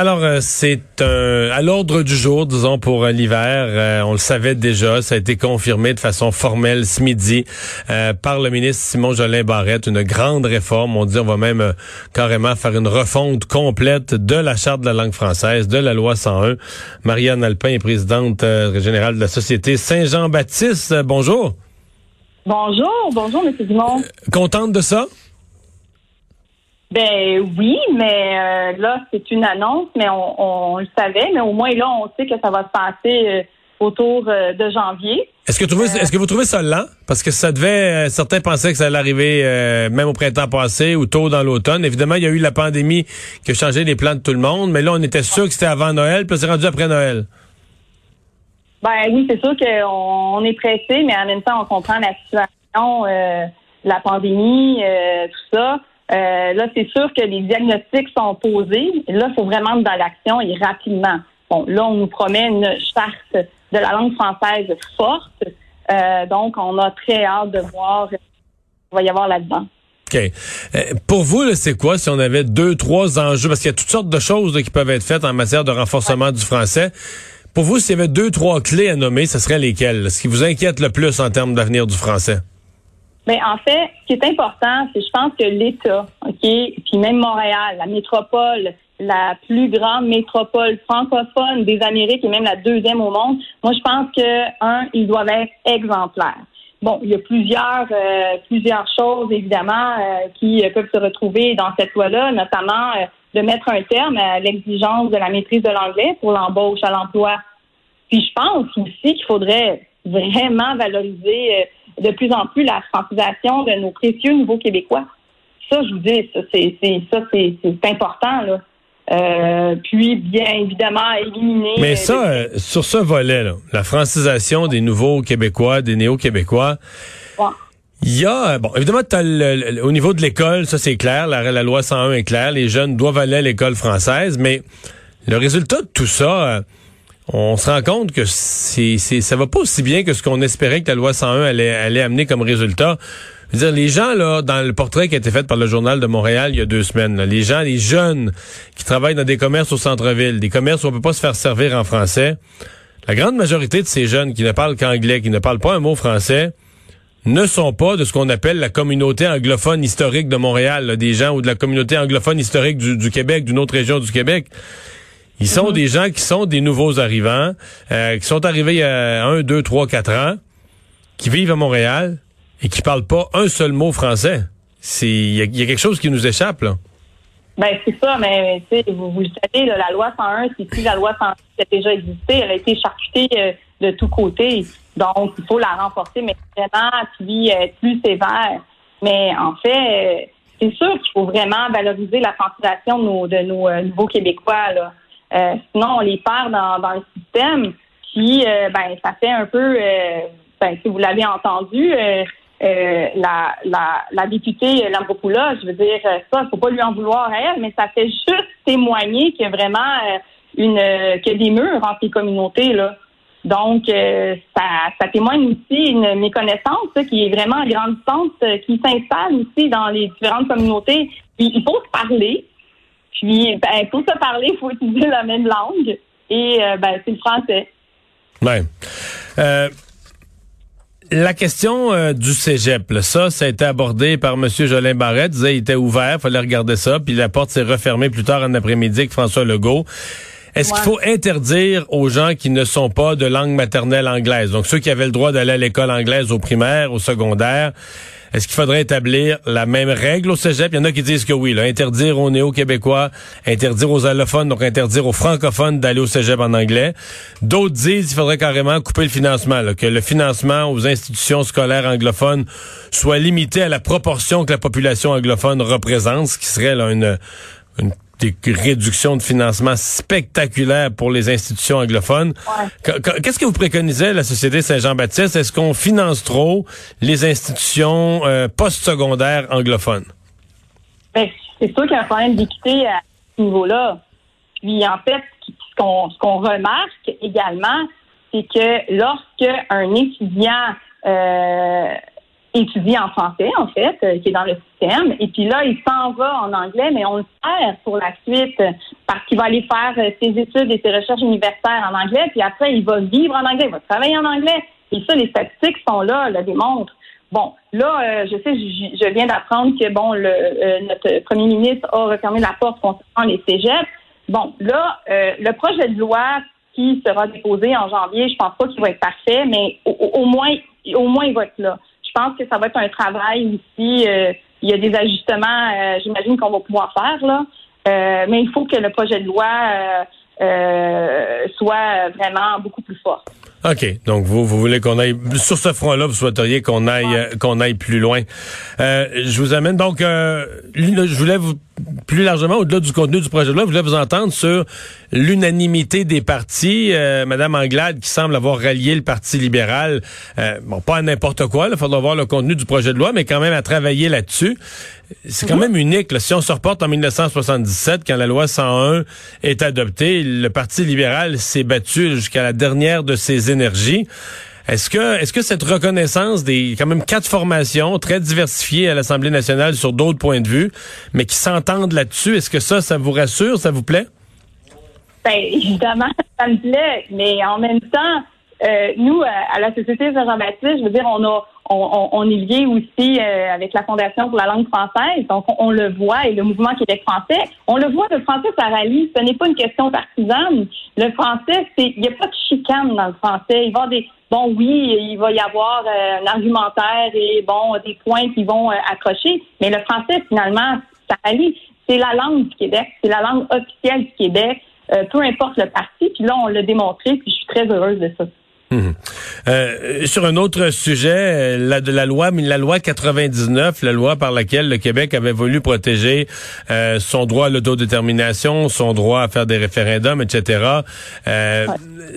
Alors, euh, c'est un, à l'ordre du jour, disons, pour euh, l'hiver. Euh, on le savait déjà, ça a été confirmé de façon formelle ce midi euh, par le ministre Simon Jolin Barrette, une grande réforme. On dit on va même euh, carrément faire une refonte complète de la Charte de la langue française, de la loi 101. Marianne Alpin est présidente euh, générale de la Société Saint-Jean-Baptiste. Euh, bonjour. Bonjour, bonjour, M. Dumont. Contente de ça? Ben oui, mais euh, là, c'est une annonce, mais on, on le savait, mais au moins là, on sait que ça va se passer euh, autour euh, de janvier. Est-ce que, vous trouvez- est-ce que vous trouvez ça lent? Parce que ça devait, euh, certains pensaient que ça allait arriver euh, même au printemps passé ou tôt dans l'automne. Évidemment, il y a eu la pandémie qui a changé les plans de tout le monde, mais là, on était sûr que c'était avant Noël, puis c'est rendu après Noël. Ben oui, c'est sûr qu'on on est pressé, mais en même temps, on comprend la situation, euh, la pandémie, euh, tout ça. Euh, là, c'est sûr que les diagnostics sont posés. Là, il faut vraiment être dans l'action et rapidement. Bon, là, on nous promet une charte de la langue française forte. Euh, donc, on a très hâte de voir ce qu'il va y avoir là-dedans. OK. Euh, pour vous, c'est quoi si on avait deux, trois enjeux? Parce qu'il y a toutes sortes de choses qui peuvent être faites en matière de renforcement du français. Pour vous, s'il y avait deux, trois clés à nommer, ce serait lesquelles? Ce qui vous inquiète le plus en termes d'avenir du français? En fait, ce qui est important, c'est je pense que l'État, OK, puis même Montréal, la métropole, la plus grande métropole francophone des Amériques et même la deuxième au monde, moi je pense que un, ils doivent être exemplaires. Bon, il y a plusieurs euh, plusieurs choses évidemment euh, qui euh, peuvent se retrouver dans cette loi-là, notamment de mettre un terme à l'exigence de la maîtrise de l'anglais pour l'embauche à l'emploi. Puis je pense aussi qu'il faudrait vraiment valoriser de plus en plus la francisation de nos précieux nouveaux Québécois. Ça, je vous dis, ça c'est c'est- ça c'est c'est important là. Euh, puis bien évidemment éliminer. Mais ça, euh, sur ce volet, là, la francisation des nouveaux Québécois, des néo-Québécois, Ouais. il y a, euh, bon, évidemment, le- le- au niveau de l'école, ça c'est clair, la, la loi 101 est claire, les jeunes doivent aller à l'école française, mais le résultat de tout ça, on se rend compte que c'est, c'est, ça va pas aussi bien que ce qu'on espérait que la loi 101 allait, allait amener comme résultat. Je veux dire, les gens, là, dans le portrait qui a été fait par le Journal de Montréal il y a deux semaines, les gens, les jeunes qui travaillent dans des commerces au centre-ville, des commerces où on peut pas se faire servir en français, la grande majorité de ces jeunes qui ne parlent qu'anglais, qui ne parlent pas un mot français, ne sont pas de ce qu'on appelle la communauté anglophone historique de Montréal, là, des gens ou de la communauté anglophone historique du Québec, d'une autre région du Québec. Ils sont des gens qui sont des nouveaux arrivants, euh, qui sont arrivés il y a un, deux, trois, quatre ans, qui vivent à Montréal et qui parlent pas un seul mot français. C'est il y, a- il y a quelque chose qui nous échappe là. Ben c'est ça, mais tu sais, vous, vous le savez, là, la loi 101, c'est plus la loi 106 qui a déjà existé, elle a été charcutée euh, de tous côtés. Donc, il faut la renforcer, mais vraiment, puis euh, être plus sévère. Mais en fait, euh, c'est sûr qu'il faut vraiment valoriser la francisation de nos, de nos nouveaux Québécois. Là. Euh, sinon, on les perd dans, le système. Puis, euh, ben, ça fait un peu, euh, ben, si vous l'avez entendu, la, la, la députée Lambropoulos, je veux dire, ça, faut pas lui en vouloir à elle, mais ça fait juste témoigner qu'il y a vraiment une qu'il y a des murs entre les communautés là. Donc, ça, ça témoigne aussi une méconnaissance qui est vraiment grandissante, euh, qui s'installe aussi dans les différentes communautés. Puis, il faut se parler. Puis, ben, pour se parler, il faut utiliser la même langue. Et euh, ben, c'est le français. Ouais. Euh, la question euh, du cégep, là, ça, ça a été abordé par M. Jolin Barrette. Il disait il était ouvert, fallait regarder ça, puis la porte s'est refermée plus tard en après-midi avec François Legault. Est-ce qu'il faut interdire aux gens qui ne sont pas de langue maternelle anglaise, donc ceux qui avaient le droit d'aller à l'école anglaise au primaire, au secondaire, Est-ce qu'il faudrait établir la même règle au cégep? Il y en a qui disent que oui, là, interdire aux néo-québécois, interdire aux allophones, donc interdire aux francophones d'aller au cégep en anglais. D'autres disent qu'il faudrait carrément couper le financement, que le financement aux institutions scolaires anglophones soit limité à la proportion que la population anglophone représente, ce qui serait là, une, une des réductions de financement spectaculaires pour les institutions anglophones. Qu'est-ce que vous préconisez, la Société Saint-Jean-Baptiste? Est-ce qu'on finance trop les institutions euh, postsecondaires anglophones? Ben, c'est sûr qu'il y a un problème d'équité à ce niveau-là. Puis, en fait, ce qu'on remarque également, c'est que lorsque un étudiant euh, étudie en français, en fait, euh, qui est dans le système. Et puis là, il s'en va en anglais, mais on le perd pour la suite parce qu'il va aller faire euh, ses études et ses recherches universitaires en anglais. Puis après, il va vivre en anglais, il va travailler en anglais. Et ça, les statistiques sont là, le démontrent. Bon, là, euh, je sais, je, viens d'apprendre que bon, le, notre premier ministre a refermé la porte concernant les cégeps. Bon, là, le projet de loi qui sera déposé en janvier, je pense pas qu'il va être parfait, mais au moins, au moins, il va être là je pense que ça va être un travail ici. Euh, il y a des ajustements, euh, j'imagine qu'on va pouvoir faire là. Euh, mais il faut que le projet de loi soit vraiment beaucoup plus fort. OK. Donc, vous, vous voulez qu'on aille, sur ce front-là, vous souhaiteriez qu'on aille, qu'on aille plus loin. je vous amène donc, je voulais vous plus largement, au-delà du contenu du projet de loi, je voulais vous entendre sur l'unanimité des partis. Euh, Madame Anglade, qui semble avoir rallié le Parti libéral, euh, bon, pas à n'importe quoi, il faudra voir le contenu du projet de loi, mais quand même à travailler là-dessus. C'est quand même unique. Si on se reporte en 1977, quand la loi 101 est adoptée, le Parti libéral s'est battu jusqu'à la dernière de ses énergies. Est-ce que, est-ce que cette reconnaissance des quand même quatre formations très diversifiées à l'Assemblée nationale sur d'autres points de vue, mais qui s'entendent là-dessus, est-ce que ça, ça vous rassure, ça vous plaît? Ben, évidemment, ça me plaît, mais en même temps, euh, nous, à la Société Saint-Jean-Baptiste, je veux dire, on a on, est lié aussi euh, avec la Fondation pour la langue française, donc on, le voit, et le mouvement Québec français, on le voit, le français, ça rallie, ce n'est pas une question partisane. Le français, c'est, il n'y a pas de chicane dans le français. Il va des, bon, oui, il va y avoir euh, un argumentaire et bon, des points qui vont accrocher, mais le français, finalement, ça rallie. C'est la langue du Québec, c'est la langue officielle du Québec. peu importe le parti, puis là, on l'a démontré, puis je suis très heureuse de ça. Mhm. Euh, sur un autre sujet, la de la loi, la loi 99, la loi par laquelle le Québec avait voulu protéger euh, son droit à l'autodétermination, son droit à faire des référendums, etc. Euh,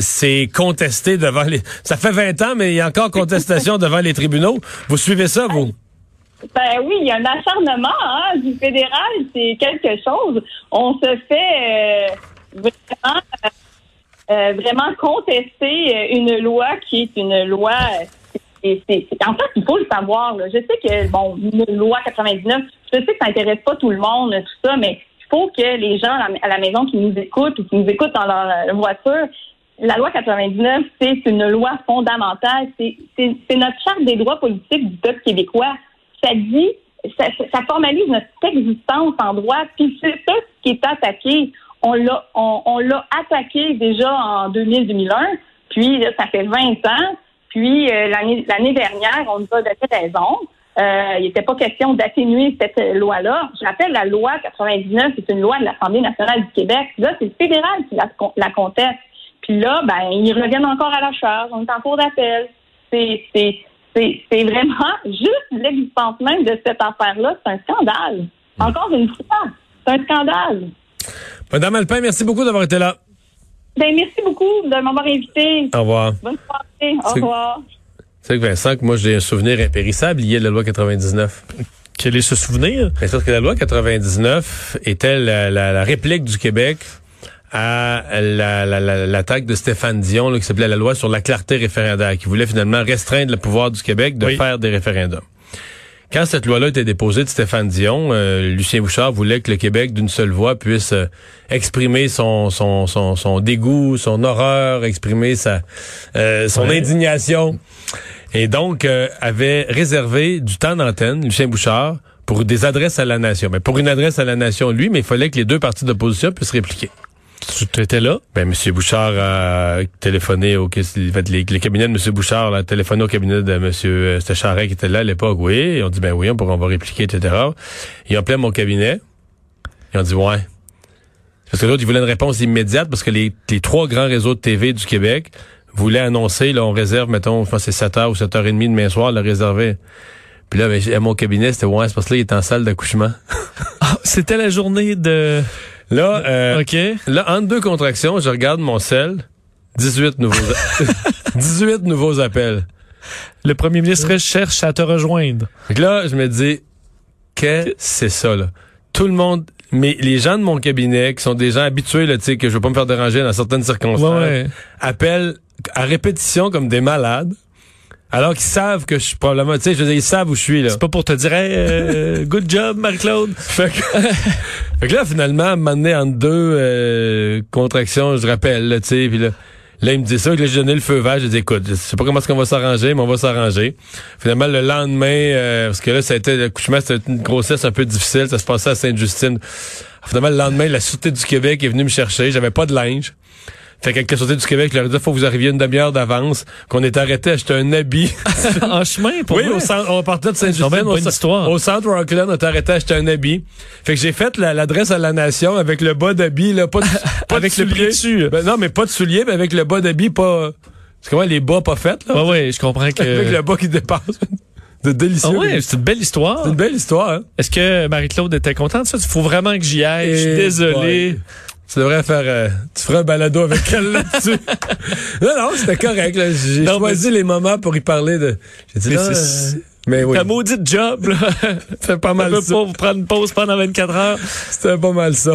C'est contesté devant les. Ça fait 20 ans, mais il y a encore contestation devant les tribunaux. Vous suivez ça, vous? Ben oui, il y a un acharnement hein, du fédéral, c'est quelque chose. On se fait euh, vraiment euh, vraiment contester euh, une loi qui est une loi. En fait, il faut le savoir. Je sais que, bon, une loi 99, je sais que ça n'intéresse pas tout le monde, tout ça, mais il faut que les gens à la, maison qui nous écoutent ou qui nous écoutent dans leur euh, voiture, la loi 99, c'est une loi fondamentale. C'est, notre charte des droits politiques du peuple québécois. Ça dit, ça, ça formalise notre existence en droit, puis c'est ça qui est attaqué on l'a on, l'a attaqué déjà en 2000-2001, puis ça fait 20 ans. Puis euh, l'année l'année dernière, on nous a donné raison. Euh, il n'était pas question d'atténuer cette loi-là. Je rappelle, la loi 99, c'est une loi de l'Assemblée nationale du Québec. Là, c'est le fédéral qui la, la, conteste. Puis là, ben, ils reviennent encore à la charge. On est en cours d'appel. C'est, c'est, c'est, c'est vraiment juste l'existence même de cette affaire-là. C'est un scandale. Encore une fois, c'est un scandale. Madame Alpin, merci beaucoup d'avoir été là. Ben, merci beaucoup de m'avoir invité. Au revoir. Bonne soirée. Au revoir. C'est que Vincent, que moi j'ai un souvenir impérissable lié à la loi 99. Quel est ce souvenir? Ben, parce que la loi 99 était la, réplique du Québec à l'attaque de Stéphane Dion, qui s'appelait la loi sur la clarté référendaire, qui voulait finalement restreindre le pouvoir du Québec de faire des référendums. Quand cette loi-là était déposée de Stéphane Dion, euh, Lucien Bouchard voulait que le Québec, d'une seule voix, puisse euh, exprimer son, son, son, son, dégoût, son horreur, exprimer sa, euh, son indignation. Et donc, avait réservé du temps d'antenne, Lucien Bouchard, pour des adresses à la nation. Mais pour une adresse à la nation, lui, mais il fallait que les deux partis d'opposition puissent répliquer. Tu étais là? Ben, M. Bouchard a téléphoné au les cabinets de M. Bouchard a téléphoné au cabinet de M. C'était Charest qui était là à l'époque, oui. Ils ont dit ben oui, on, pourra- on va répliquer, etc. Ils ont appelé mon cabinet. Ils ont dit ouais. Parce que l'autre, ils voulaient une réponse immédiate parce que les, les trois grands réseaux de TV du Québec voulaient annoncer, là, on réserve, mettons, je pense c'est 7h ou 7h30 demain soir, le réservé. Puis là, ben, à mon cabinet, c'était ouais, c'est parce que là, il est en salle d'accouchement. Ah, c'était la journée de... Là, euh. Là, entre deux contractions, je regarde mon sel. 18 nouveaux, a- 18 nouveaux appels. Le premier ministre cherche à te rejoindre. Que là, je me dis, que c'est ça, là? Tout le monde, mais les gens de mon cabinet, qui sont des gens habitués, là, tu sais, que je veux pas me faire déranger dans certaines circonstances, Ouais, ouais. appellent à répétition comme des malades, alors qu'ils savent que je suis probablement, tu sais, je veux dire, ils savent où je suis, là. C'est pas pour te dire, hey, euh, good job, Marie-Claude. Fait que, fait que là, finalement, donné, entre deux euh, contractions, je rappelle, là, tu sais, puis là, là, il me dit ça, que là, j'ai donné le feu vert, j'ai dit, écoute, je sais pas comment est-ce qu'on va s'arranger, mais on va s'arranger. Finalement, le lendemain, euh, parce que là, ça a été, l'accouchement, c'était une grossesse un peu difficile, ça se passait à Sainte-Justine. Finalement, le lendemain, la Sûreté du Québec est venue me chercher, j'avais pas de linge. Fait la Sûreté du Québec, leur dit, faut que vous arriviez une demi-heure d'avance, qu'on est arrêté à acheter un habit. en chemin, pour Oui, au centre, on partait de Saint-Justine. une Au, au centre Rockland, on était arrêté à acheter un habit. Fait que j'ai fait la- l'adresse à la nation avec le bas d'habit, là, pas de, pas Avec de le souliers. dessus. Ben non, mais pas de souliers, mais avec le bas d'habit pas, c'est comment les bas pas faits, là? Ouais, ouais, je comprends que... Avec le bas qui dépasse. De délicieux. Ah ouais, c'est une belle histoire. C'est une belle histoire, hein. Est-ce que Marie-Claude était contente de ça? Il faut vraiment que j'y aille. Je suis Et désolé. Tu devrais faire, euh, tu ferais un balado avec elle là-dessus. non, non, c'était correct. J'ai choisi les moments pour y parler de, j'ai dit, Mais là, c'est- euh, mais oui. Ta maudite job, là. C'était pas mal peut ça. pas vous prendre une pause pendant 24 heures. C'était pas mal ça.